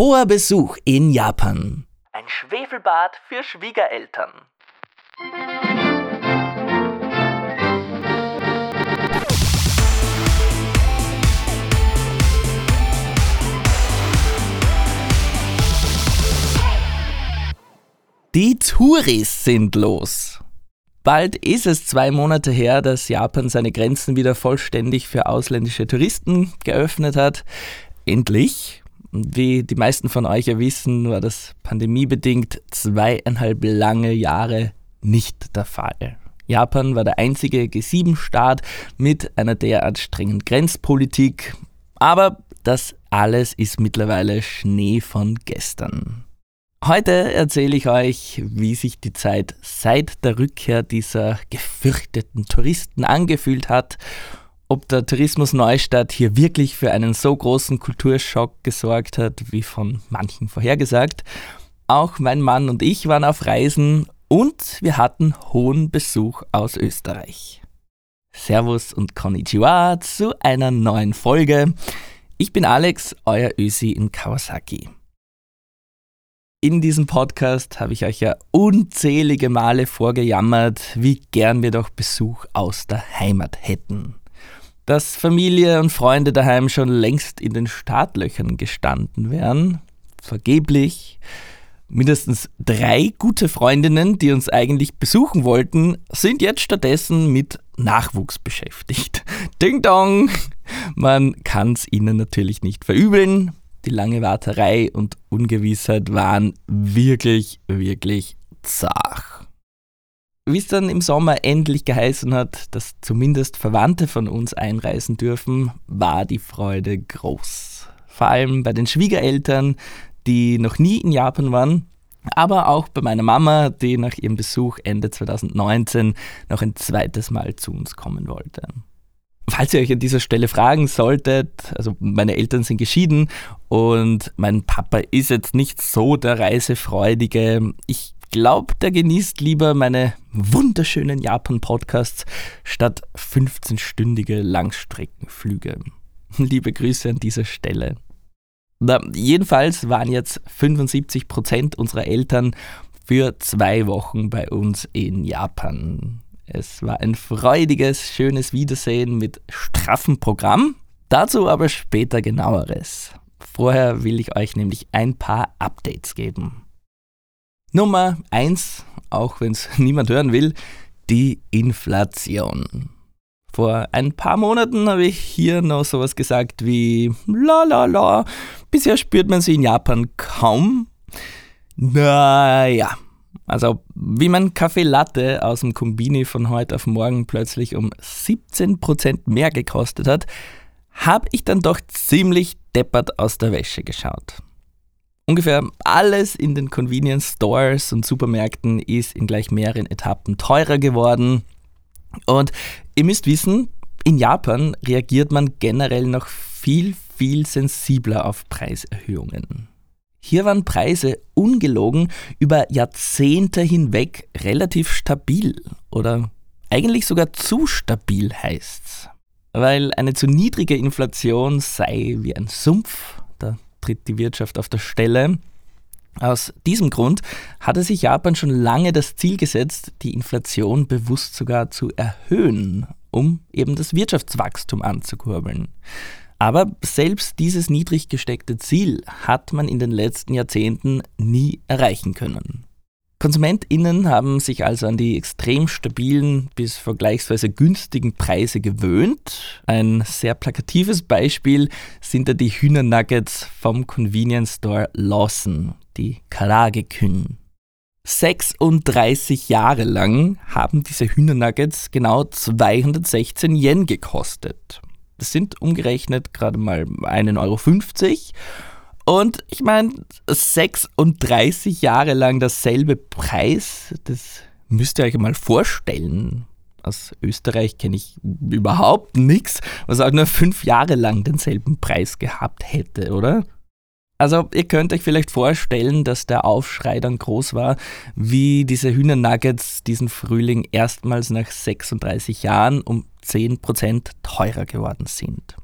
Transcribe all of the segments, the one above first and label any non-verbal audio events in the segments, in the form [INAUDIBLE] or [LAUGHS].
Hoher Besuch in Japan. Ein Schwefelbad für Schwiegereltern. Die Touris sind los. Bald ist es zwei Monate her, dass Japan seine Grenzen wieder vollständig für ausländische Touristen geöffnet hat. Endlich. Wie die meisten von euch ja wissen, war das pandemiebedingt zweieinhalb lange Jahre nicht der Fall. Japan war der einzige G7-Staat mit einer derart strengen Grenzpolitik. Aber das alles ist mittlerweile Schnee von gestern. Heute erzähle ich euch, wie sich die Zeit seit der Rückkehr dieser gefürchteten Touristen angefühlt hat, ob der Tourismus Neustadt hier wirklich für einen so großen Kulturschock gesorgt hat, wie von manchen vorhergesagt. Auch mein Mann und ich waren auf Reisen und wir hatten hohen Besuch aus Österreich. Servus und Konnichiwa zu einer neuen Folge. Ich bin Alex, euer Ösi in Kawasaki. In diesem Podcast habe ich euch ja unzählige Male vorgejammert, wie gern wir doch Besuch aus der Heimat hätten. Dass Familie und Freunde daheim schon längst in den Startlöchern gestanden wären, vergeblich. Mindestens drei gute Freundinnen, die uns eigentlich besuchen wollten, sind jetzt stattdessen mit Nachwuchs beschäftigt. [LAUGHS] Ding dong! Man kann es ihnen natürlich nicht verübeln. Die lange Warterei und Ungewissheit waren wirklich, wirklich zart. Wie es dann im Sommer endlich geheißen hat, dass zumindest Verwandte von uns einreisen dürfen, war die Freude groß. Vor allem bei den Schwiegereltern, die noch nie in Japan waren, aber auch bei meiner Mama, die nach ihrem Besuch Ende 2019 noch ein zweites Mal zu uns kommen wollte. Falls ihr euch an dieser Stelle fragen solltet, also meine Eltern sind geschieden und mein Papa ist jetzt nicht so der Reisefreudige. Ich glaube, der genießt lieber meine wunderschönen Japan-Podcasts statt 15-stündige Langstreckenflüge. [LAUGHS] Liebe Grüße an dieser Stelle. Na, jedenfalls waren jetzt 75 Prozent unserer Eltern für zwei Wochen bei uns in Japan. Es war ein freudiges, schönes Wiedersehen mit straffem Programm. Dazu aber später genaueres. Vorher will ich euch nämlich ein paar Updates geben. Nummer 1, auch wenn es [LAUGHS] niemand hören will, die Inflation. Vor ein paar Monaten habe ich hier noch sowas gesagt wie la la la. Bisher spürt man sie in Japan kaum. Naja, also wie mein Kaffee Latte aus dem Kombini von heute auf morgen plötzlich um 17% mehr gekostet hat, habe ich dann doch ziemlich deppert aus der Wäsche geschaut. Ungefähr alles in den Convenience Stores und Supermärkten ist in gleich mehreren Etappen teurer geworden. Und ihr müsst wissen, in Japan reagiert man generell noch viel, viel sensibler auf Preiserhöhungen. Hier waren Preise ungelogen über Jahrzehnte hinweg relativ stabil oder eigentlich sogar zu stabil heißt's. Weil eine zu niedrige Inflation sei wie ein Sumpf, da tritt die Wirtschaft auf der Stelle. Aus diesem Grund hatte sich Japan schon lange das Ziel gesetzt, die Inflation bewusst sogar zu erhöhen, um eben das Wirtschaftswachstum anzukurbeln. Aber selbst dieses niedrig gesteckte Ziel hat man in den letzten Jahrzehnten nie erreichen können. KonsumentInnen haben sich also an die extrem stabilen bis vergleichsweise günstigen Preise gewöhnt. Ein sehr plakatives Beispiel sind da die Hühnernuggets vom Convenience Store Lawson, die Karage-Kün. 36 Jahre lang haben diese Hühnernuggets genau 216 Yen gekostet. Das sind umgerechnet gerade mal 1,50 Euro. Und ich meine, 36 Jahre lang dasselbe Preis, das müsst ihr euch mal vorstellen. Aus Österreich kenne ich überhaupt nichts, was auch nur fünf Jahre lang denselben Preis gehabt hätte, oder? Also ihr könnt euch vielleicht vorstellen, dass der Aufschrei dann groß war, wie diese Hühnernuggets diesen Frühling erstmals nach 36 Jahren um 10% teurer geworden sind.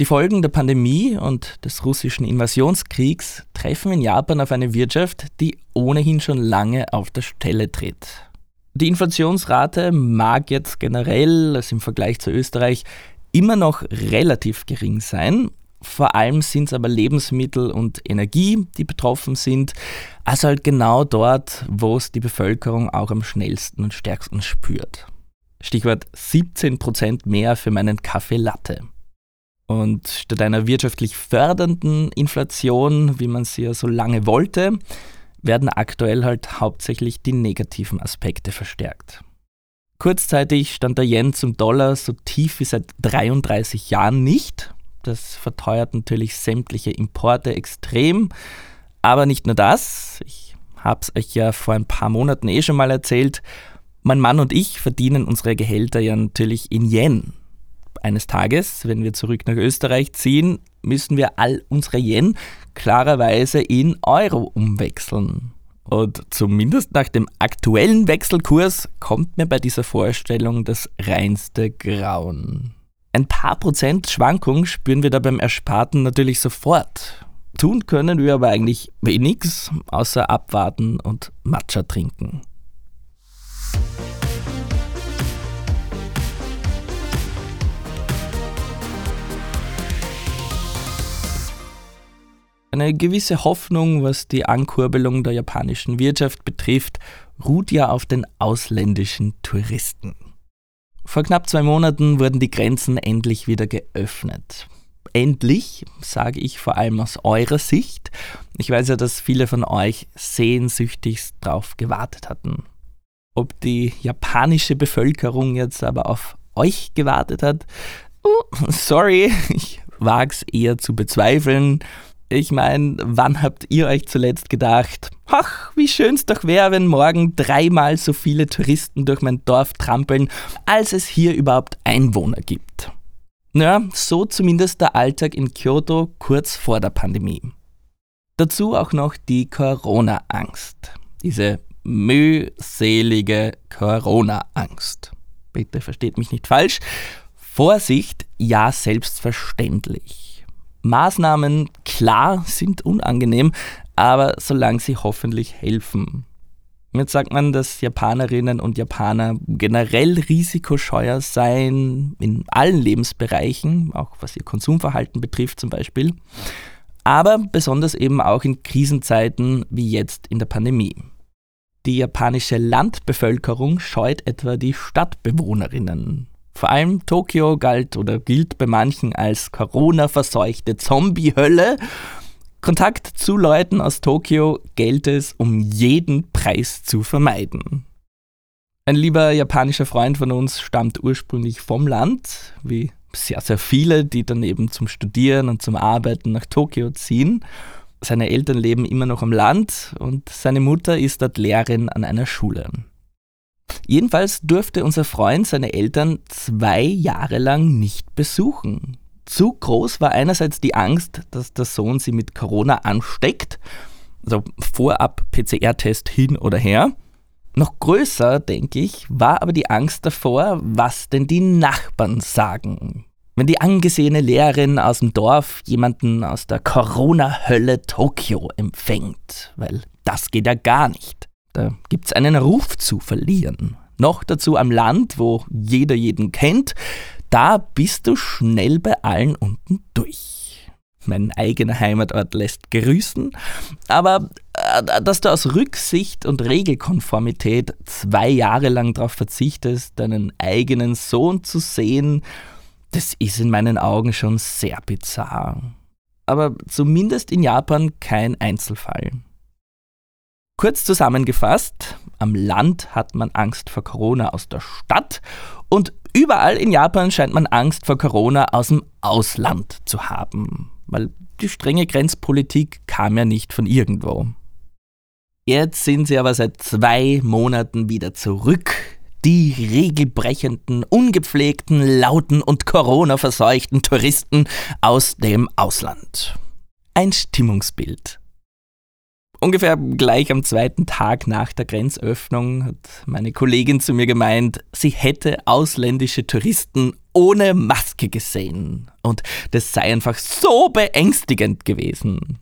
Die Folgen der Pandemie und des russischen Invasionskriegs treffen in Japan auf eine Wirtschaft, die ohnehin schon lange auf der Stelle tritt. Die Inflationsrate mag jetzt generell, also im Vergleich zu Österreich, immer noch relativ gering sein. Vor allem sind es aber Lebensmittel und Energie, die betroffen sind. Also halt genau dort, wo es die Bevölkerung auch am schnellsten und stärksten spürt. Stichwort 17% mehr für meinen Kaffee Latte. Und statt einer wirtschaftlich fördernden Inflation, wie man sie ja so lange wollte, werden aktuell halt hauptsächlich die negativen Aspekte verstärkt. Kurzzeitig stand der Yen zum Dollar so tief wie seit 33 Jahren nicht. Das verteuert natürlich sämtliche Importe extrem. Aber nicht nur das, ich habe es euch ja vor ein paar Monaten eh schon mal erzählt, mein Mann und ich verdienen unsere Gehälter ja natürlich in Yen eines Tages, wenn wir zurück nach Österreich ziehen, müssen wir all unsere Yen klarerweise in Euro umwechseln. Und zumindest nach dem aktuellen Wechselkurs kommt mir bei dieser Vorstellung das reinste Grauen. Ein paar Prozent Schwankung spüren wir da beim Ersparten natürlich sofort. Tun können wir aber eigentlich wenig, außer abwarten und Matcha trinken. Eine gewisse Hoffnung, was die Ankurbelung der japanischen Wirtschaft betrifft, ruht ja auf den ausländischen Touristen. Vor knapp zwei Monaten wurden die Grenzen endlich wieder geöffnet. Endlich, sage ich vor allem aus eurer Sicht. Ich weiß ja, dass viele von euch sehnsüchtigst darauf gewartet hatten. Ob die japanische Bevölkerung jetzt aber auf euch gewartet hat, oh, sorry, [LAUGHS] ich wage es eher zu bezweifeln. Ich meine, wann habt ihr euch zuletzt gedacht, ach, wie schön es doch wäre, wenn morgen dreimal so viele Touristen durch mein Dorf trampeln, als es hier überhaupt Einwohner gibt? Ja, so zumindest der Alltag in Kyoto kurz vor der Pandemie. Dazu auch noch die Corona-Angst. Diese mühselige Corona-Angst. Bitte versteht mich nicht falsch. Vorsicht, ja selbstverständlich. Maßnahmen, klar, sind unangenehm, aber solange sie hoffentlich helfen. Jetzt sagt man, dass Japanerinnen und Japaner generell risikoscheuer seien, in allen Lebensbereichen, auch was ihr Konsumverhalten betrifft zum Beispiel, aber besonders eben auch in Krisenzeiten wie jetzt in der Pandemie. Die japanische Landbevölkerung scheut etwa die Stadtbewohnerinnen. Vor allem Tokio galt oder gilt bei manchen als Corona-verseuchte Zombie-Hölle. Kontakt zu Leuten aus Tokio gilt es um jeden Preis zu vermeiden. Ein lieber japanischer Freund von uns stammt ursprünglich vom Land, wie sehr, sehr viele, die dann eben zum Studieren und zum Arbeiten nach Tokio ziehen. Seine Eltern leben immer noch am Land und seine Mutter ist dort Lehrerin an einer Schule. Jedenfalls durfte unser Freund seine Eltern zwei Jahre lang nicht besuchen. Zu groß war einerseits die Angst, dass der Sohn sie mit Corona ansteckt, also vorab PCR-Test hin oder her. Noch größer, denke ich, war aber die Angst davor, was denn die Nachbarn sagen. Wenn die angesehene Lehrerin aus dem Dorf jemanden aus der Corona-Hölle Tokio empfängt, weil das geht ja gar nicht. Da gibt es einen Ruf zu verlieren. Noch dazu am Land, wo jeder jeden kennt. Da bist du schnell bei allen unten durch. Mein eigener Heimatort lässt grüßen, aber äh, dass du aus Rücksicht und Regelkonformität zwei Jahre lang darauf verzichtest, deinen eigenen Sohn zu sehen, das ist in meinen Augen schon sehr bizarr. Aber zumindest in Japan kein Einzelfall. Kurz zusammengefasst, am Land hat man Angst vor Corona aus der Stadt und überall in Japan scheint man Angst vor Corona aus dem Ausland zu haben, weil die strenge Grenzpolitik kam ja nicht von irgendwo. Jetzt sind sie aber seit zwei Monaten wieder zurück, die regelbrechenden, ungepflegten, lauten und Corona-verseuchten Touristen aus dem Ausland. Ein Stimmungsbild Ungefähr gleich am zweiten Tag nach der Grenzöffnung hat meine Kollegin zu mir gemeint, sie hätte ausländische Touristen ohne Maske gesehen. Und das sei einfach so beängstigend gewesen.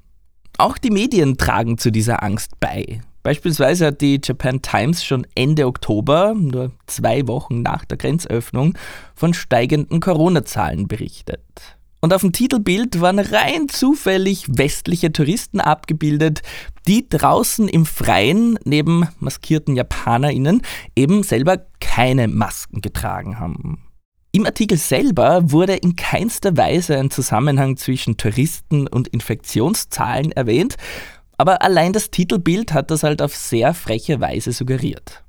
Auch die Medien tragen zu dieser Angst bei. Beispielsweise hat die Japan Times schon Ende Oktober, nur zwei Wochen nach der Grenzöffnung, von steigenden Corona-Zahlen berichtet. Und auf dem Titelbild waren rein zufällig westliche Touristen abgebildet, die draußen im Freien neben maskierten JapanerInnen eben selber keine Masken getragen haben. Im Artikel selber wurde in keinster Weise ein Zusammenhang zwischen Touristen und Infektionszahlen erwähnt, aber allein das Titelbild hat das halt auf sehr freche Weise suggeriert.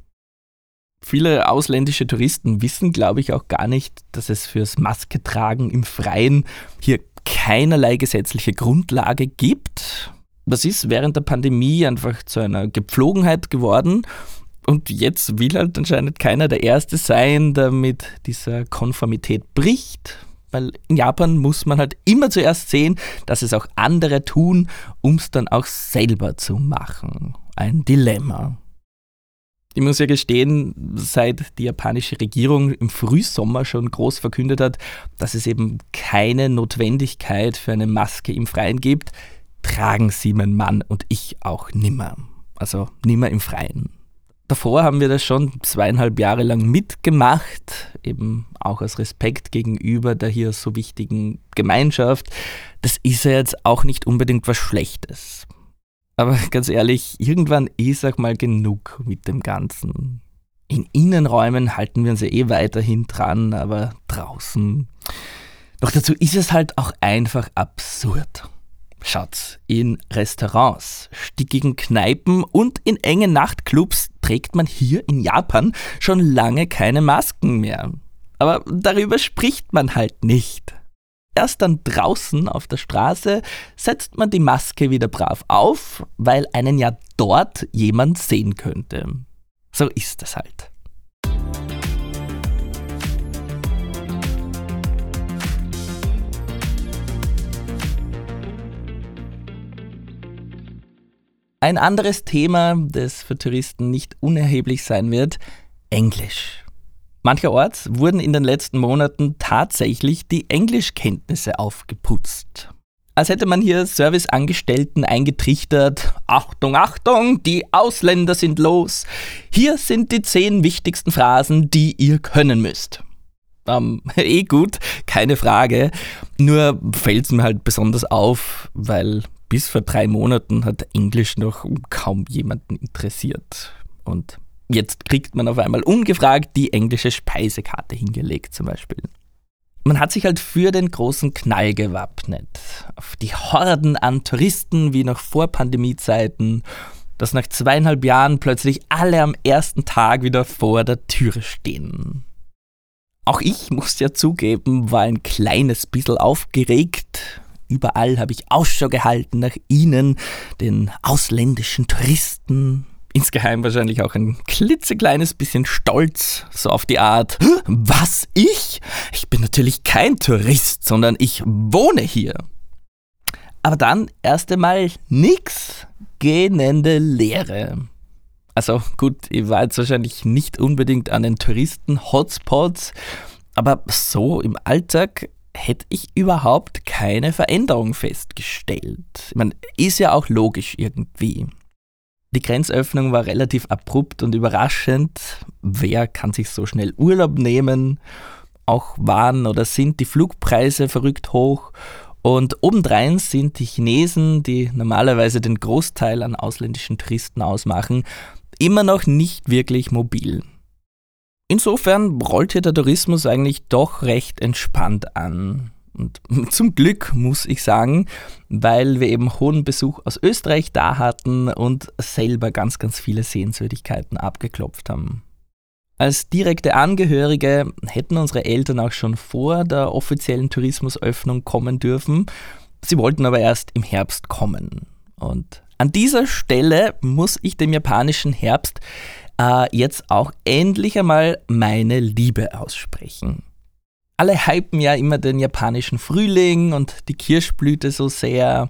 Viele ausländische Touristen wissen, glaube ich, auch gar nicht, dass es fürs Masketragen im Freien hier keinerlei gesetzliche Grundlage gibt. Das ist während der Pandemie einfach zu einer Gepflogenheit geworden. Und jetzt will halt anscheinend keiner der Erste sein, der mit dieser Konformität bricht. Weil in Japan muss man halt immer zuerst sehen, dass es auch andere tun, um es dann auch selber zu machen. Ein Dilemma. Ich muss ja gestehen, seit die japanische Regierung im Frühsommer schon groß verkündet hat, dass es eben keine Notwendigkeit für eine Maske im Freien gibt, tragen sie mein Mann und ich auch nimmer. Also nimmer im Freien. Davor haben wir das schon zweieinhalb Jahre lang mitgemacht, eben auch aus Respekt gegenüber der hier so wichtigen Gemeinschaft. Das ist ja jetzt auch nicht unbedingt was Schlechtes. Aber [LAUGHS] ganz ehrlich, irgendwann ist auch mal genug mit dem Ganzen. In Innenräumen halten wir uns ja eh weiterhin dran, aber draußen. Doch dazu ist es halt auch einfach absurd. Schaut, in Restaurants, stickigen Kneipen und in engen Nachtclubs trägt man hier in Japan schon lange keine Masken mehr. Aber darüber spricht man halt nicht. Erst dann draußen auf der Straße setzt man die Maske wieder brav auf, weil einen ja dort jemand sehen könnte. So ist es halt. Ein anderes Thema, das für Touristen nicht unerheblich sein wird, Englisch. Mancherorts wurden in den letzten Monaten tatsächlich die Englischkenntnisse aufgeputzt. Als hätte man hier Serviceangestellten eingetrichtert. Achtung, Achtung, die Ausländer sind los. Hier sind die zehn wichtigsten Phrasen, die ihr können müsst. Ähm, [LAUGHS] eh gut, keine Frage. Nur fällt es mir halt besonders auf, weil bis vor drei Monaten hat Englisch noch kaum jemanden interessiert. Und Jetzt kriegt man auf einmal ungefragt die englische Speisekarte hingelegt zum Beispiel. Man hat sich halt für den großen Knall gewappnet. Auf die Horden an Touristen wie noch vor Pandemiezeiten, dass nach zweieinhalb Jahren plötzlich alle am ersten Tag wieder vor der Türe stehen. Auch ich muss ja zugeben, war ein kleines bisschen aufgeregt. Überall habe ich Ausschau gehalten nach ihnen, den ausländischen Touristen, insgeheim wahrscheinlich auch ein klitzekleines bisschen stolz, so auf die Art, was ich? Ich bin natürlich kein Tourist, sondern ich wohne hier. Aber dann erst einmal nix, gähnende Leere. Also gut, ich war jetzt wahrscheinlich nicht unbedingt an den Touristen-Hotspots, aber so im Alltag hätte ich überhaupt keine Veränderung festgestellt. Meine, ist ja auch logisch irgendwie. Die Grenzöffnung war relativ abrupt und überraschend. Wer kann sich so schnell Urlaub nehmen? Auch waren oder sind die Flugpreise verrückt hoch. Und obendrein sind die Chinesen, die normalerweise den Großteil an ausländischen Touristen ausmachen, immer noch nicht wirklich mobil. Insofern rollt hier der Tourismus eigentlich doch recht entspannt an. Und [LAUGHS] zum Glück muss ich sagen, weil wir eben hohen Besuch aus Österreich da hatten und selber ganz, ganz viele Sehenswürdigkeiten abgeklopft haben. Als direkte Angehörige hätten unsere Eltern auch schon vor der offiziellen Tourismusöffnung kommen dürfen. Sie wollten aber erst im Herbst kommen. Und an dieser Stelle muss ich dem japanischen Herbst äh, jetzt auch endlich einmal meine Liebe aussprechen alle hypen ja immer den japanischen Frühling und die Kirschblüte so sehr,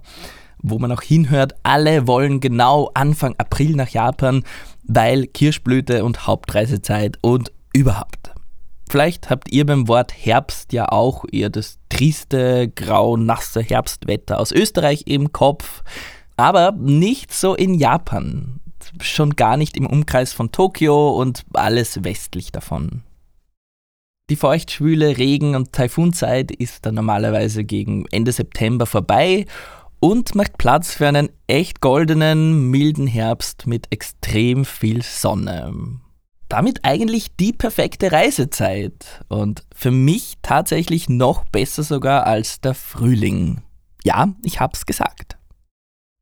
wo man auch hinhört, alle wollen genau Anfang April nach Japan, weil Kirschblüte und Hauptreisezeit und überhaupt. Vielleicht habt ihr beim Wort Herbst ja auch eher das triste, grau, nasse Herbstwetter aus Österreich im Kopf, aber nicht so in Japan. Schon gar nicht im Umkreis von Tokio und alles westlich davon. Die feuchtschwüle Regen- und Taifunzeit ist dann normalerweise gegen Ende September vorbei und macht Platz für einen echt goldenen, milden Herbst mit extrem viel Sonne. Damit eigentlich die perfekte Reisezeit und für mich tatsächlich noch besser sogar als der Frühling. Ja, ich hab's gesagt.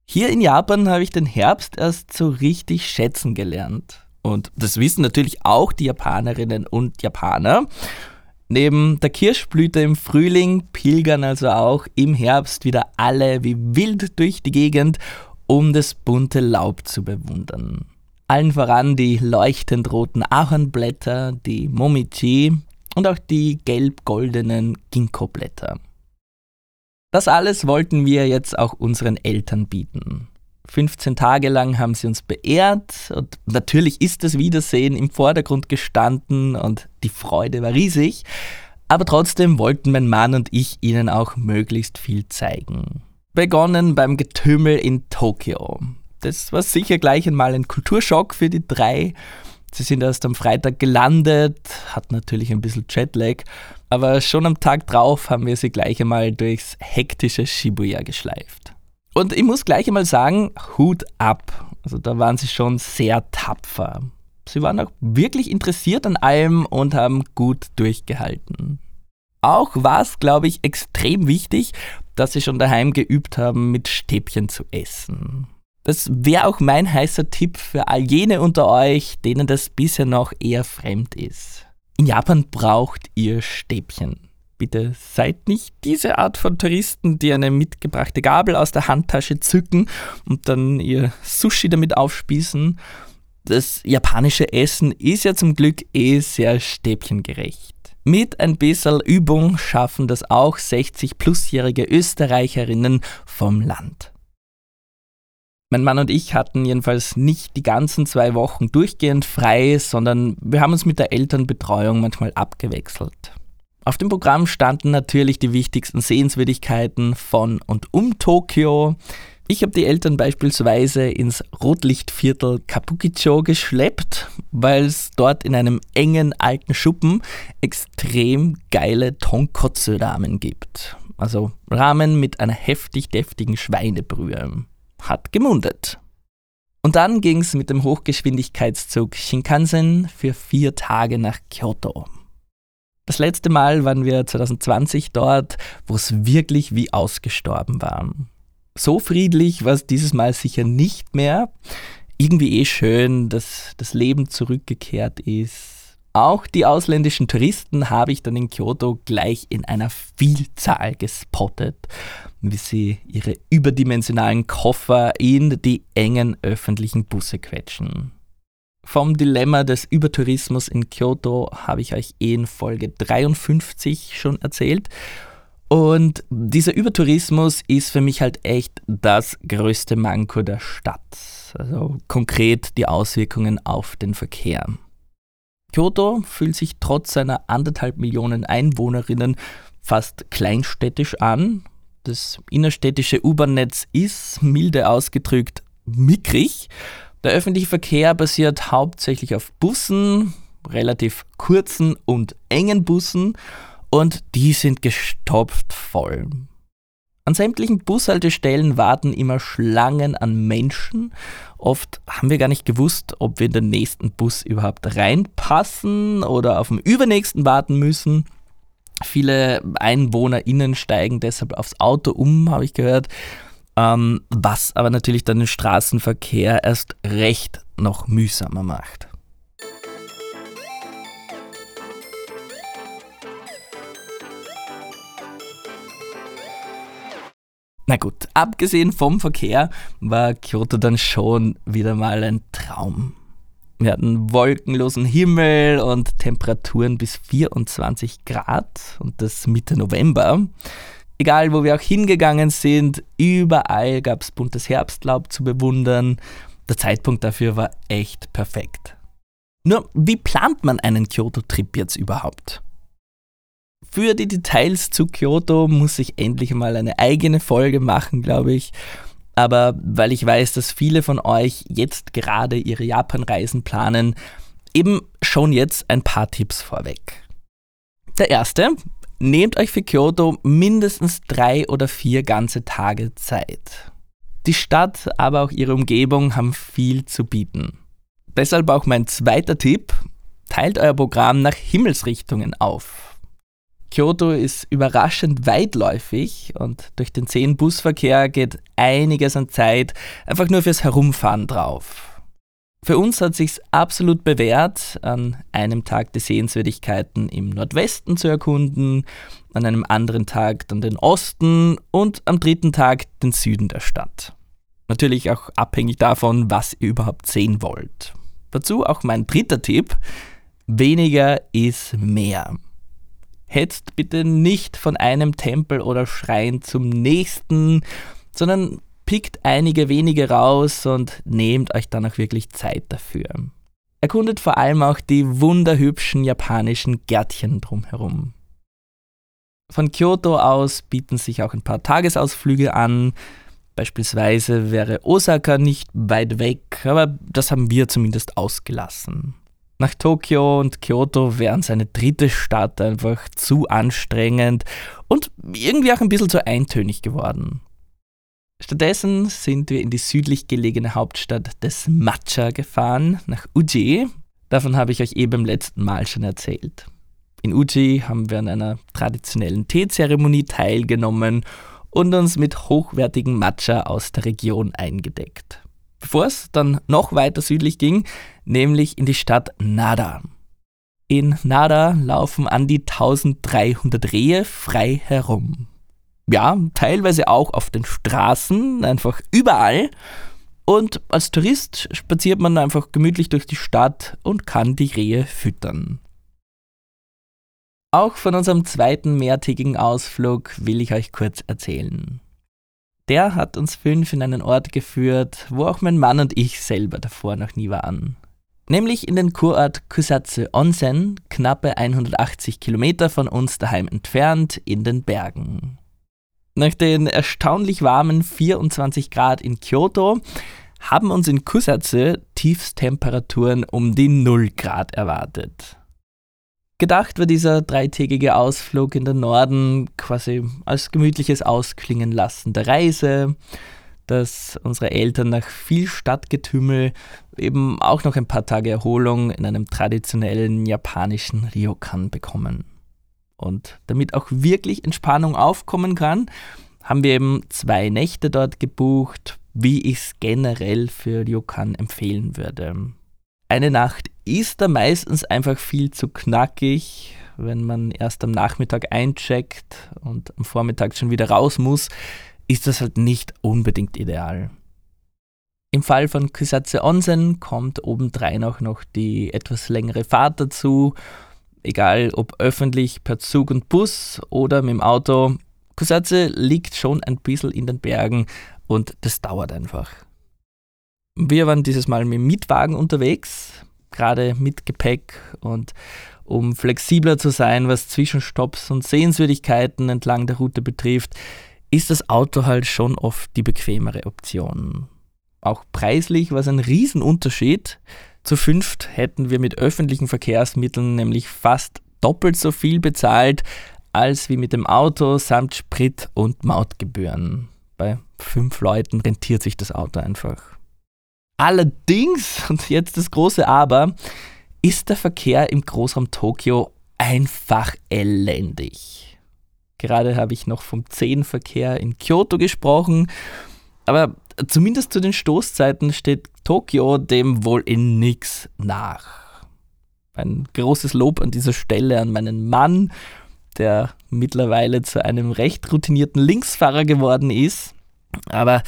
Hier in Japan habe ich den Herbst erst so richtig schätzen gelernt. Und das wissen natürlich auch die Japanerinnen und Japaner. Neben der Kirschblüte im Frühling pilgern also auch im Herbst wieder alle wie wild durch die Gegend, um das bunte Laub zu bewundern. Allen voran die leuchtend roten Ahornblätter, die Momichi und auch die gelb-goldenen Ginkgo-Blätter. Das alles wollten wir jetzt auch unseren Eltern bieten. 15 Tage lang haben sie uns beehrt und natürlich ist das Wiedersehen im Vordergrund gestanden und die Freude war riesig, aber trotzdem wollten mein Mann und ich ihnen auch möglichst viel zeigen. Begonnen beim Getümmel in Tokio. Das war sicher gleich einmal ein Kulturschock für die drei. Sie sind erst am Freitag gelandet, hat natürlich ein bisschen Jetlag, aber schon am Tag drauf haben wir sie gleich einmal durchs hektische Shibuya geschleift. Und ich muss gleich einmal sagen, Hut ab. Also da waren sie schon sehr tapfer. Sie waren auch wirklich interessiert an allem und haben gut durchgehalten. Auch war es, glaube ich, extrem wichtig, dass sie schon daheim geübt haben, mit Stäbchen zu essen. Das wäre auch mein heißer Tipp für all jene unter euch, denen das bisher noch eher fremd ist. In Japan braucht ihr Stäbchen. Bitte seid nicht diese Art von Touristen, die eine mitgebrachte Gabel aus der Handtasche zücken und dann ihr Sushi damit aufspießen. Das japanische Essen ist ja zum Glück eh sehr stäbchengerecht. Mit ein bisschen Übung schaffen das auch 60-plusjährige Österreicherinnen vom Land. Mein Mann und ich hatten jedenfalls nicht die ganzen zwei Wochen durchgehend frei, sondern wir haben uns mit der Elternbetreuung manchmal abgewechselt. Auf dem Programm standen natürlich die wichtigsten Sehenswürdigkeiten von und um Tokio. Ich habe die Eltern beispielsweise ins Rotlichtviertel Kabukicho geschleppt, weil es dort in einem engen alten Schuppen extrem geile Tonkotsu-Ramen gibt. Also Ramen mit einer heftig deftigen Schweinebrühe. Hat gemundet. Und dann ging es mit dem Hochgeschwindigkeitszug Shinkansen für vier Tage nach Kyoto. Das letzte Mal waren wir 2020 dort, wo es wirklich wie ausgestorben war. So friedlich war es dieses Mal sicher nicht mehr. Irgendwie eh schön, dass das Leben zurückgekehrt ist. Auch die ausländischen Touristen habe ich dann in Kyoto gleich in einer Vielzahl gespottet, wie sie ihre überdimensionalen Koffer in die engen öffentlichen Busse quetschen. Vom Dilemma des Übertourismus in Kyoto habe ich euch eh in Folge 53 schon erzählt. Und dieser Übertourismus ist für mich halt echt das größte Manko der Stadt. Also konkret die Auswirkungen auf den Verkehr. Kyoto fühlt sich trotz seiner anderthalb Millionen Einwohnerinnen fast kleinstädtisch an. Das innerstädtische U-Bahn-Netz ist, milde ausgedrückt, mickrig der öffentliche Verkehr basiert hauptsächlich auf Bussen, relativ kurzen und engen Bussen und die sind gestopft voll. An sämtlichen Bushaltestellen warten immer Schlangen an Menschen. Oft haben wir gar nicht gewusst, ob wir in den nächsten Bus überhaupt reinpassen oder auf den übernächsten warten müssen. Viele EinwohnerInnen steigen deshalb aufs Auto um, habe ich gehört ähm, was aber natürlich dann den Straßenverkehr erst recht noch mühsamer macht. Na gut, abgesehen vom Verkehr war Kyoto dann schon wieder mal ein Traum. Wir hatten wolkenlosen Himmel und Temperaturen bis 24 Grad und das Mitte November. Egal, wo wir auch hingegangen sind, überall gab es buntes Herbstlaub zu bewundern. Der Zeitpunkt dafür war echt perfekt. Nur, wie plant man einen Kyoto-Trip jetzt überhaupt? Für die Details zu Kyoto muss ich endlich mal eine eigene Folge machen, glaube ich. Aber weil ich weiß, dass viele von euch jetzt gerade ihre Japan-Reisen planen, eben schon jetzt ein paar Tipps vorweg. Der erste, nehmt euch für Kyoto mindestens drei oder vier ganze Tage Zeit. Die Stadt, aber auch ihre Umgebung haben viel zu bieten. Deshalb auch mein zweiter Tipp, teilt euer Programm nach Himmelsrichtungen auf. Kyoto ist überraschend weitläufig und durch den zehn Busverkehr geht einiges an Zeit einfach nur fürs Herumfahren drauf. Für uns hat sich's absolut bewährt, an einem Tag die Sehenswürdigkeiten im Nordwesten zu erkunden, an einem anderen Tag dann den Osten und am dritten Tag den Süden der Stadt. Natürlich auch abhängig davon, was ihr überhaupt sehen wollt. Dazu auch mein dritter Tipp: weniger ist mehr. Hetzt bitte nicht von einem Tempel oder Schrein zum nächsten, sondern pickt einige wenige raus und nehmt euch dann auch wirklich Zeit dafür. Erkundet vor allem auch die wunderhübschen japanischen Gärtchen drumherum. Von Kyoto aus bieten sich auch ein paar Tagesausflüge an. Beispielsweise wäre Osaka nicht weit weg, aber das haben wir zumindest ausgelassen. Nach Tokio und Kyoto wären seine dritte Stadt einfach zu anstrengend und irgendwie auch ein bisschen zu eintönig geworden. Stattdessen sind wir in die südlich gelegene Hauptstadt des Matcha gefahren, nach Uji. Davon habe ich euch eben beim letzten Mal schon erzählt. In Uji haben wir an einer traditionellen Teezeremonie teilgenommen und uns mit hochwertigem Matcha aus der Region eingedeckt. Bevor es dann noch weiter südlich ging, nämlich in die Stadt Nada. In Nada laufen an die 1300 Rehe frei herum ja, teilweise auch auf den Straßen, einfach überall. Und als Tourist spaziert man einfach gemütlich durch die Stadt und kann die Rehe füttern. Auch von unserem zweiten mehrtägigen Ausflug will ich euch kurz erzählen. Der hat uns fünf in einen Ort geführt, wo auch mein Mann und ich selber davor noch nie waren. Nämlich in den Kurort Kusatsu Onsen, knappe 180 Kilometer von uns daheim entfernt, in den Bergen. Nach den erstaunlich warmen 24 Grad in Kyoto haben uns in Kusatsu Tiefstemperaturen um die 0 Grad erwartet. Gedacht war dieser dreitägige Ausflug in den Norden quasi als gemütliches Ausklingen lassen der Reise, dass unsere Eltern nach viel Stadtgetümmel eben auch noch ein paar Tage Erholung in einem traditionellen japanischen Ryokan bekommen. Und damit auch wirklich Entspannung aufkommen kann, haben wir eben zwei Nächte dort gebucht, wie ich es generell für Ryokan empfehlen würde. Eine Nacht ist da meistens einfach viel zu knackig, wenn man erst am Nachmittag eincheckt und am Vormittag schon wieder raus muss, ist das halt nicht unbedingt ideal. Im Fall von Kusatsu Onsen kommt obendrein auch noch die etwas längere Fahrt dazu egal ob öffentlich per Zug und Bus oder mit dem Auto. Kusatze liegt schon ein bisschen in den Bergen und das dauert einfach. Wir waren dieses Mal mit dem Mietwagen unterwegs, gerade mit Gepäck und um flexibler zu sein, was Zwischenstopps und Sehenswürdigkeiten entlang der Route betrifft, ist das Auto halt schon oft die bequemere Option. Auch preislich war es ein Riesenunterschied. Zu fünft hätten wir mit öffentlichen Verkehrsmitteln nämlich fast doppelt so viel bezahlt als wie mit dem Auto samt Sprit und Mautgebühren. Bei fünf Leuten rentiert sich das Auto einfach. Allerdings, [LAUGHS] und jetzt das große Aber, ist der Verkehr im Großraum Tokio einfach elendig. Gerade habe ich noch vom Zehnverkehr in Kyoto gesprochen, aber zumindest zu den Stoßzeiten steht Tokio dem wohl in nichts nach. Ein großes Lob an dieser Stelle an meinen Mann, der mittlerweile zu einem recht routinierten Linksfahrer geworden ist. Aber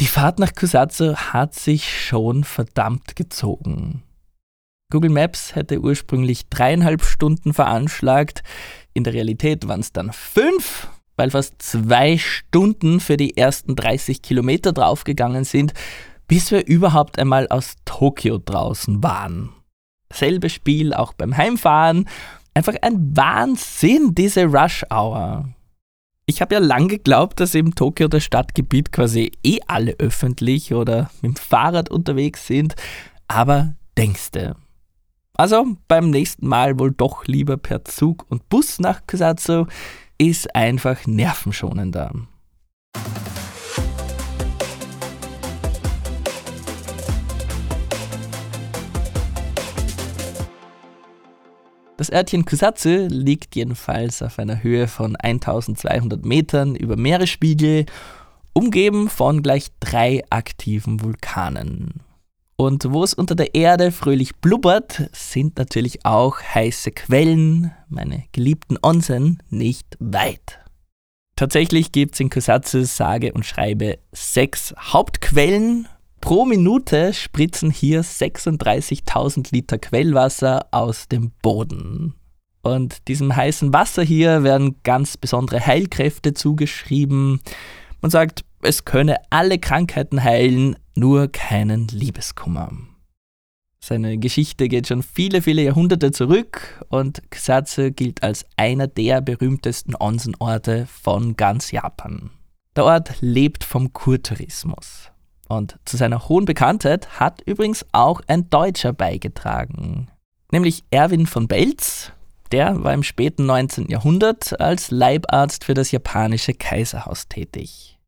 die Fahrt nach Kusatsu hat sich schon verdammt gezogen. Google Maps hätte ursprünglich dreieinhalb Stunden veranschlagt. In der Realität waren es dann fünf, weil fast zwei Stunden für die ersten 30 Kilometer draufgegangen sind bis wir überhaupt einmal aus Tokio draußen waren. Selbe Spiel auch beim Heimfahren. Einfach ein Wahnsinn, diese Rush Hour. Ich habe ja lange geglaubt, dass im Tokio das Stadtgebiet quasi eh alle öffentlich oder mit dem Fahrrad unterwegs sind, aber denkste. Also beim nächsten Mal wohl doch lieber per Zug und Bus nach Kusatsu, ist einfach nervenschonender. Das Örtchen Kusatsu liegt jedenfalls auf einer Höhe von 1200 Metern über Meeresspiegel, umgeben von gleich drei aktiven Vulkanen. Und wo es unter der Erde fröhlich blubbert, sind natürlich auch heiße Quellen, meine geliebten Onsen, nicht weit. Tatsächlich gibt es in Kusatsu sage und schreibe sechs Hauptquellen Pro Minute spritzen hier 36.000 Liter Quellwasser aus dem Boden. Und diesem heißen Wasser hier werden ganz besondere Heilkräfte zugeschrieben. Man sagt, es könne alle Krankheiten heilen, nur keinen Liebeskummer. Seine Geschichte geht schon viele, viele Jahrhunderte zurück und Kusatsu gilt als einer der berühmtesten Onsenorte von ganz Japan. Der Ort lebt vom Kurtourismus. Und zu seiner hohen Bekanntheit hat übrigens auch ein Deutscher beigetragen, nämlich Erwin von Belz. Der war im späten 19. Jahrhundert als Leibarzt für das japanische Kaiserhaus tätig.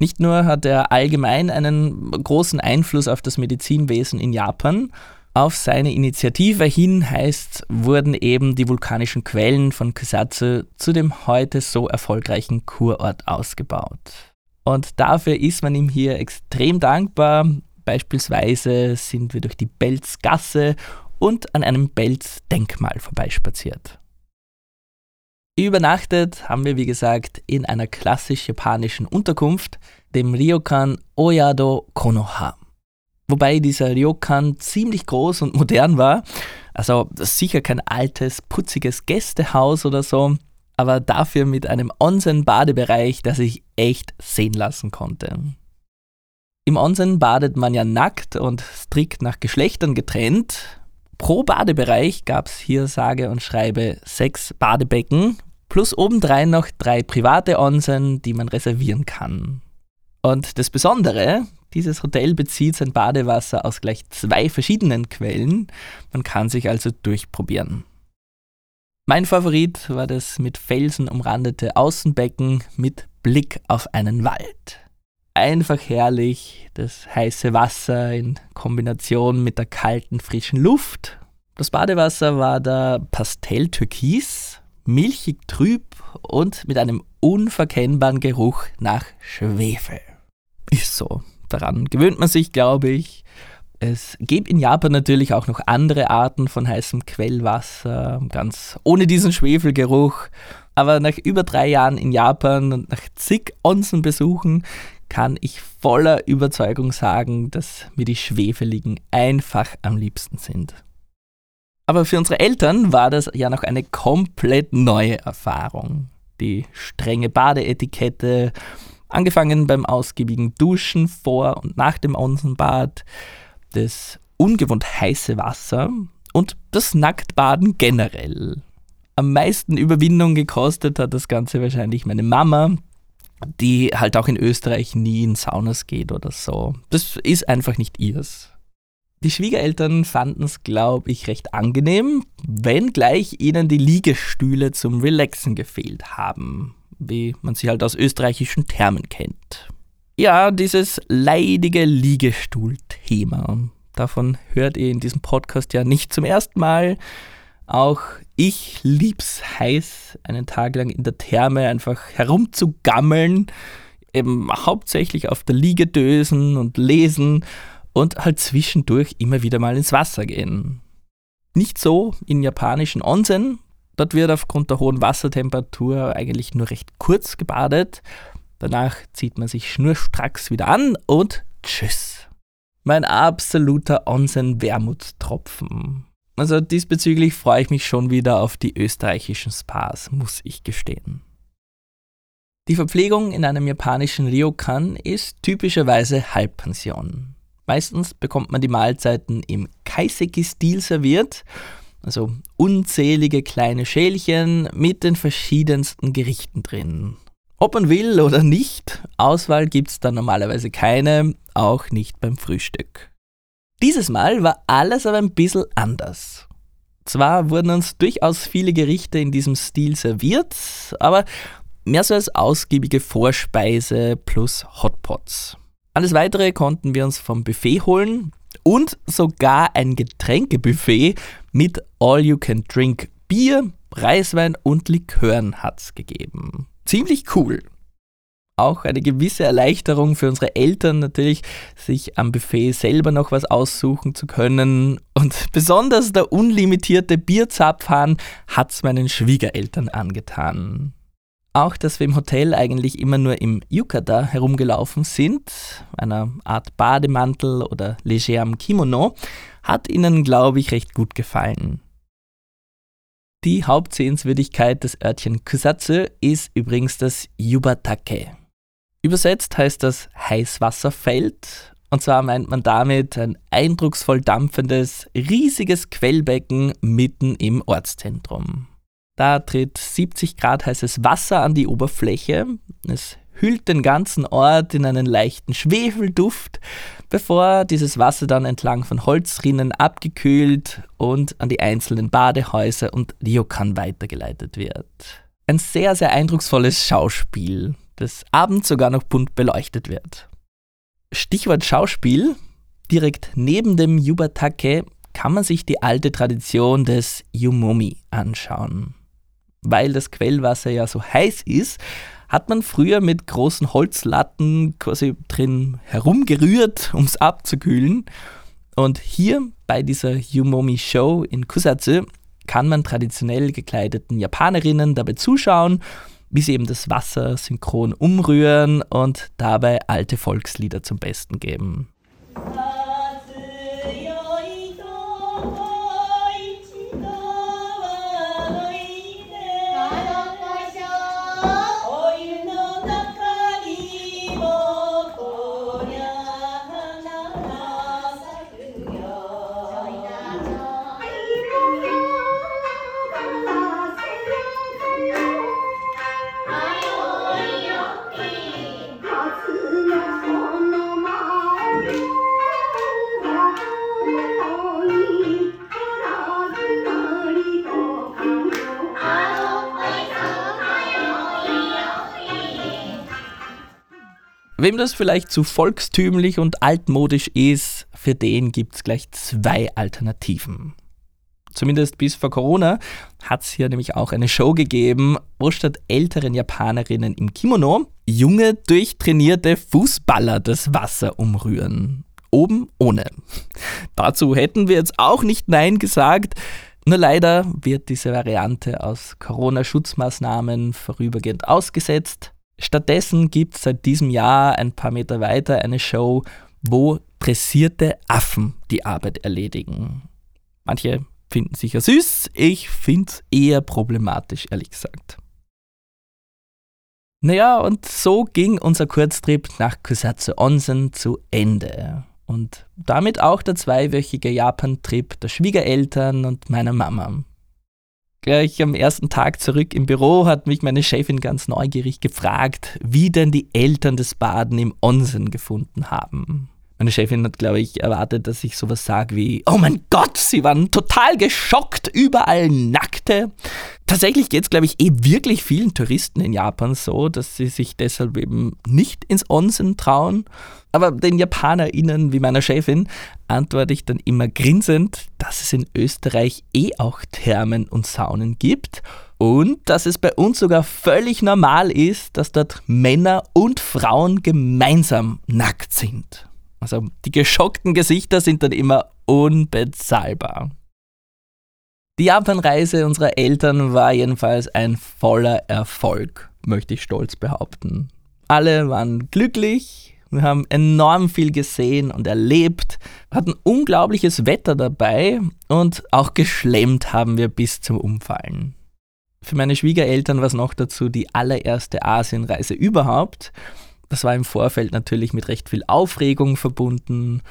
Nicht nur hat er allgemein einen großen Einfluss auf das Medizinwesen in Japan, auf seine Initiative hin heißt, wurden eben die vulkanischen Quellen von Kusatsu zu dem heute so erfolgreichen Kurort ausgebaut. Und dafür ist man ihm hier extrem dankbar. Beispielsweise sind wir durch die Belzgasse und an einem Belz-Denkmal vorbeispaziert. Übernachtet haben wir, wie gesagt, in einer klassisch japanischen Unterkunft, dem Ryokan Oyado Konoha. Wobei dieser Ryokan ziemlich groß und modern war, also sicher kein altes, putziges Gästehaus oder so, aber dafür mit einem Onsen-Badebereich, der sich echt sehen lassen konnte. Im Onsen badet man ja nackt und strikt nach Geschlechtern getrennt. Pro Badebereich gab es hier sage und schreibe sechs Badebecken plus obendrein noch drei private Onsen, die man reservieren kann. Und das Besondere, dieses Hotel bezieht sein Badewasser aus gleich zwei verschiedenen Quellen. Man kann sich also durchprobieren. Mein Favorit war das mit Felsen umrandete Außenbecken mit Blick auf einen Wald. Einfach herrlich, das heiße Wasser in Kombination mit der kalten, frischen Luft. Das Badewasser war da pastelltürkis, milchig trüb und mit einem unverkennbaren Geruch nach Schwefel. Ist so. Daran gewöhnt man sich, glaube ich. Es gibt in Japan natürlich auch noch andere Arten von heißem Quellwasser, ganz ohne diesen Schwefelgeruch. Aber nach über drei Jahren in Japan und nach zig Onsen-Besuchen kann ich voller Überzeugung sagen, dass mir die Schwefeligen einfach am liebsten sind. Aber für unsere Eltern war das ja noch eine komplett neue Erfahrung. Die strenge Badeetikette, angefangen beim ausgiebigen Duschen vor und nach dem Onsenbad, das ungewohnt heiße Wasser und das Nacktbaden generell. Am meisten Überwindung gekostet hat das Ganze wahrscheinlich meine Mama, die halt auch in Österreich nie in Saunas geht oder so. Das ist einfach nicht ihrs. Die Schwiegereltern fanden es, glaube ich, recht angenehm, wenngleich ihnen die Liegestühle zum Relaxen gefehlt haben, wie man sie halt aus österreichischen Thermen kennt. Ja, dieses leidige Liegestuhl-Thema. Davon hört ihr in diesem Podcast ja nicht zum ersten Mal. Auch ich lieb's heiß, einen Tag lang in der Therme einfach herumzugammeln, eben hauptsächlich auf der Liege dösen und lesen und halt zwischendurch immer wieder mal ins Wasser gehen. Nicht so in japanischen Onsen. Dort wird aufgrund der hohen Wassertemperatur eigentlich nur recht kurz gebadet Danach zieht man sich schnurstracks wieder an und tschüss. Mein absoluter Onsen-Wermutstropfen. Also diesbezüglich freue ich mich schon wieder auf die österreichischen Spas, muss ich gestehen. Die Verpflegung in einem japanischen Ryokan ist typischerweise Halbpension. Meistens bekommt man die Mahlzeiten im Kaiseki-Stil serviert, also unzählige kleine Schälchen mit den verschiedensten Gerichten drin. Ob man will oder nicht, Auswahl gibt es da normalerweise keine, auch nicht beim Frühstück. Dieses Mal war alles aber ein bisschen anders. Zwar wurden uns durchaus viele Gerichte in diesem Stil serviert, aber mehr so als ausgiebige Vorspeise plus Hotpots. Alles weitere konnten wir uns vom Buffet holen und sogar ein Getränkebuffet mit All-You-Can-Drink Bier, Reiswein und Likören hat's gegeben. Ziemlich cool. Auch eine gewisse Erleichterung für unsere Eltern natürlich, sich am Buffet selber noch was aussuchen zu können. Und besonders der unlimitierte Bierzapfhahn hat's meinen Schwiegereltern angetan. Auch, dass wir im Hotel eigentlich immer nur im Yukata herumgelaufen sind, einer Art Bademantel oder legerem Kimono, hat ihnen, glaube ich, recht gut gefallen. Die Hauptsehenswürdigkeit des Örtchen Kusatsu ist übrigens das Yubatake. Übersetzt heißt das Heißwasserfeld und zwar meint man damit ein eindrucksvoll dampfendes, riesiges Quellbecken mitten im Ortszentrum. Da tritt 70 Grad heißes Wasser an die Oberfläche. Es hüllt den ganzen Ort in einen leichten Schwefelduft, bevor dieses Wasser dann entlang von Holzrinnen abgekühlt und an die einzelnen Badehäuser und Ryokan weitergeleitet wird. Ein sehr, sehr eindrucksvolles Schauspiel, das abends sogar noch bunt beleuchtet wird. Stichwort Schauspiel. Direkt neben dem Yubatake kann man sich die alte Tradition des Yumomi anschauen weil das Quellwasser ja so heiß ist, hat man früher mit großen Holzlatten quasi drin herumgerührt, um es abzukühlen. Und hier bei dieser Yumomi Show in Kusatsu kann man traditionell gekleideten Japanerinnen dabei zuschauen, wie sie eben das Wasser synchron umrühren und dabei alte Volkslieder zum Besten geben. Wem das vielleicht zu volkstümlich und altmodisch ist, für den gibt es gleich zwei Alternativen. Zumindest bis vor Corona hat es hier nämlich auch eine Show gegeben, wo statt älteren Japanerinnen im Kimono junge, durchtrainierte Fußballer das Wasser umrühren. Oben ohne. Dazu hätten wir jetzt auch nicht Nein gesagt. Nur leider wird diese Variante aus Corona-Schutzmaßnahmen vorübergehend ausgesetzt. Stattdessen gibt es seit diesem Jahr ein paar Meter weiter eine Show, wo dressierte Affen die Arbeit erledigen. Manche finden sicher süß, ich finde es eher problematisch, ehrlich gesagt. Naja, und so ging unser Kurztrip nach Kusatsu Onsen zu Ende. Und damit auch der zweiwöchige Japan-Trip der Schwiegereltern und meiner Mama. Gleich am ersten Tag zurück im Büro hat mich meine Chefin ganz neugierig gefragt, wie denn die Eltern des Baden im Onsen gefunden haben. Meine Chefin hat, glaube ich, erwartet, dass ich sowas sage wie, oh mein Gott, sie waren total geschockt, überall Nackte. Tatsächlich geht es, glaube ich, eh wirklich vielen Touristen in Japan so, dass sie sich deshalb eben nicht ins Onsen trauen aber den JapanerInnen wie meiner Chefin antworte ich dann immer grinsend, dass es in Österreich eh auch Thermen und Saunen gibt und dass es bei uns sogar völlig normal ist, dass dort Männer und Frauen gemeinsam nackt sind. Also die geschockten Gesichter sind dann immer unbezahlbar. Die Japanreise unserer Eltern war jedenfalls ein voller Erfolg, möchte ich stolz behaupten. Alle waren glücklich, wir haben enorm viel gesehen und erlebt, hatten unglaubliches Wetter dabei und auch geschlemmt haben wir bis zum Umfallen. Für meine Schwiegereltern war es noch dazu die allererste Asienreise überhaupt. Das war im Vorfeld natürlich mit recht viel Aufregung verbunden.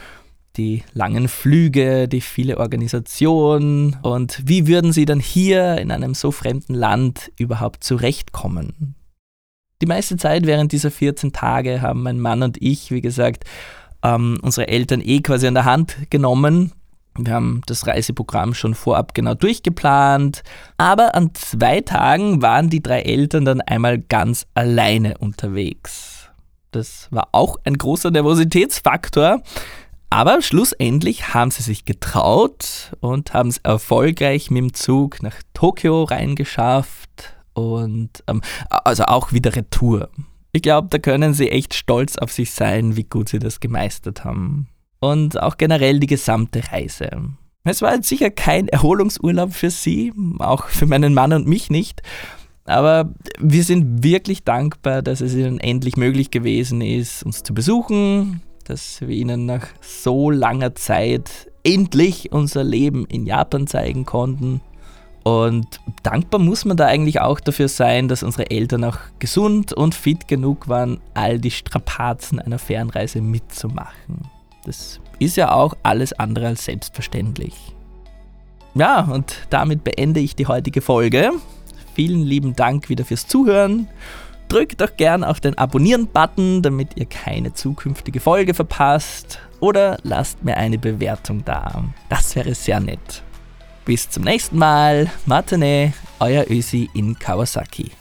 die langen Flüge, die viele Organisation und wie würden sie dann hier in einem so fremden Land überhaupt zurechtkommen? Die meiste Zeit während dieser 14 Tage haben mein Mann und ich, wie gesagt, ähm, unsere Eltern eh quasi an der Hand genommen. Wir haben das Reiseprogramm schon vorab genau durchgeplant, aber an zwei Tagen waren die drei Eltern dann einmal ganz alleine unterwegs. Das war auch ein großer Nervositätsfaktor, aber schlussendlich haben sie sich getraut und haben es erfolgreich mit dem Zug nach Tokio reingeschafft und ähm, also auch wieder Retour. Ich glaube, da können sie echt stolz auf sich sein, wie gut sie das gemeistert haben. Und auch generell die gesamte Reise. Es war jetzt sicher kein Erholungsurlaub für sie, auch für meinen Mann und mich nicht. Aber wir sind wirklich dankbar, dass es ihnen endlich möglich gewesen ist, uns zu besuchen, dass wir Ihnen nach so langer Zeit endlich unser Leben in Japan zeigen konnten. Und dankbar muss man da eigentlich auch dafür sein, dass unsere Eltern auch gesund und fit genug waren, all die Strapazen einer Fernreise mitzumachen. Das ist ja auch alles andere als selbstverständlich. Ja, und damit beende ich die heutige Folge. Vielen lieben Dank wieder fürs Zuhören Drückt doch gern auf den Abonnieren-Button, damit ihr keine zukünftige Folge verpasst. Oder lasst mir eine Bewertung da. Das wäre sehr nett. Bis zum nächsten Mal. Matane, euer Ösi in Kawasaki.